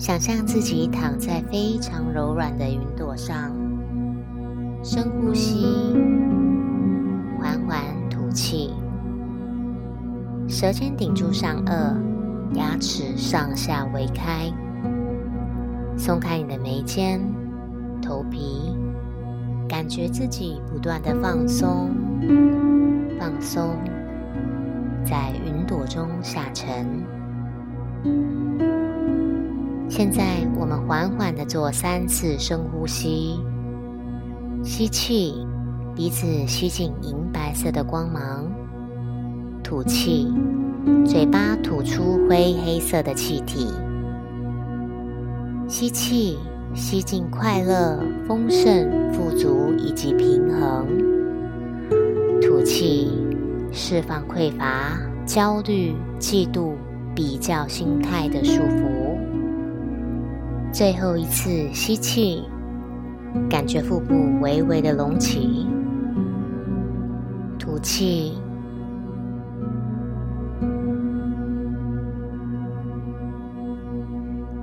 想象自己躺在非常柔软的云朵上，深呼吸，缓缓吐气，舌尖顶住上颚，牙齿上下微开，松开你的眉间、头皮，感觉自己不断的放松、放松，在云朵中下沉。现在我们缓缓的做三次深呼吸，吸气，鼻子吸进银白色的光芒；吐气，嘴巴吐出灰黑色的气体。吸气，吸进快乐、丰盛、富足以及平衡；吐气，释放匮乏、焦虑、嫉妒、比较心态的束缚。最后一次吸气，感觉腹部微微的隆起。吐气。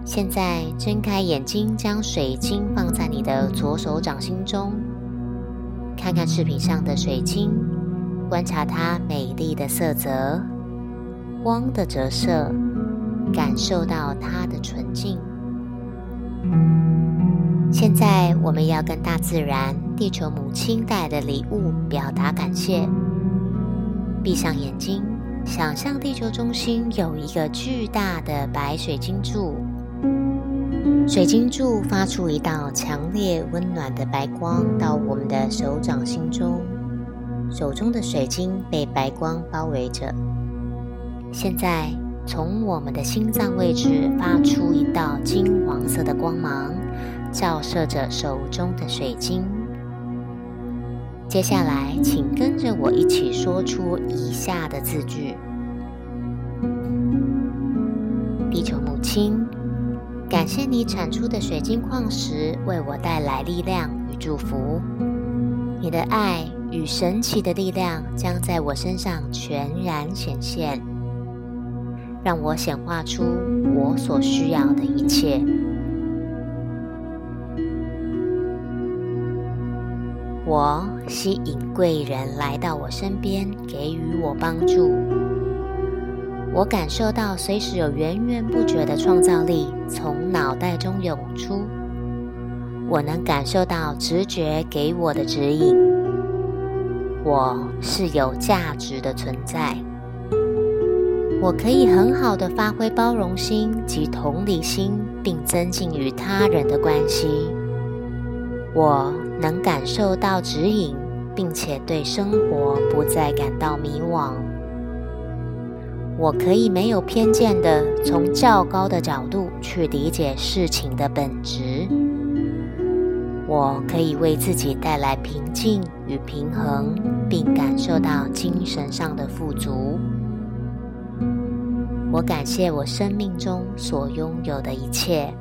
现在睁开眼睛，将水晶放在你的左手掌心中，看看视频上的水晶，观察它美丽的色泽、光的折射，感受到它的纯净。现在，我们要跟大自然、地球母亲带来的礼物表达感谢。闭上眼睛，想象地球中心有一个巨大的白水晶柱，水晶柱发出一道强烈、温暖的白光到我们的手掌心中，手中的水晶被白光包围着。现在。从我们的心脏位置发出一道金黄色的光芒，照射着手中的水晶。接下来，请跟着我一起说出以下的字句：地球母亲，感谢你产出的水晶矿石为我带来力量与祝福。你的爱与神奇的力量将在我身上全然显现。让我显化出我所需要的一切。我吸引贵人来到我身边，给予我帮助。我感受到随时有源源不绝的创造力从脑袋中涌出。我能感受到直觉给我的指引。我是有价值的存在。我可以很好的发挥包容心及同理心，并增进与他人的关系。我能感受到指引，并且对生活不再感到迷惘。我可以没有偏见的从较高的角度去理解事情的本质。我可以为自己带来平静与平衡，并感受到精神上的富足。我感谢我生命中所拥有的一切。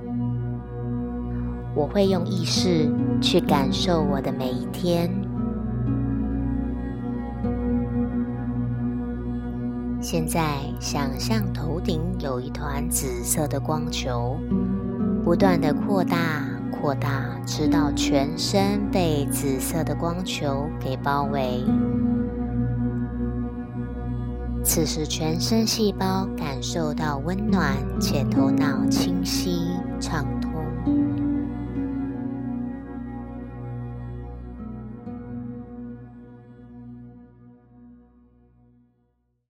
我会用意识去感受我的每一天。现在，想象头顶有一团紫色的光球，不断的扩大、扩大，直到全身被紫色的光球给包围。此时，全身细胞感受到温暖，且头脑清晰畅通。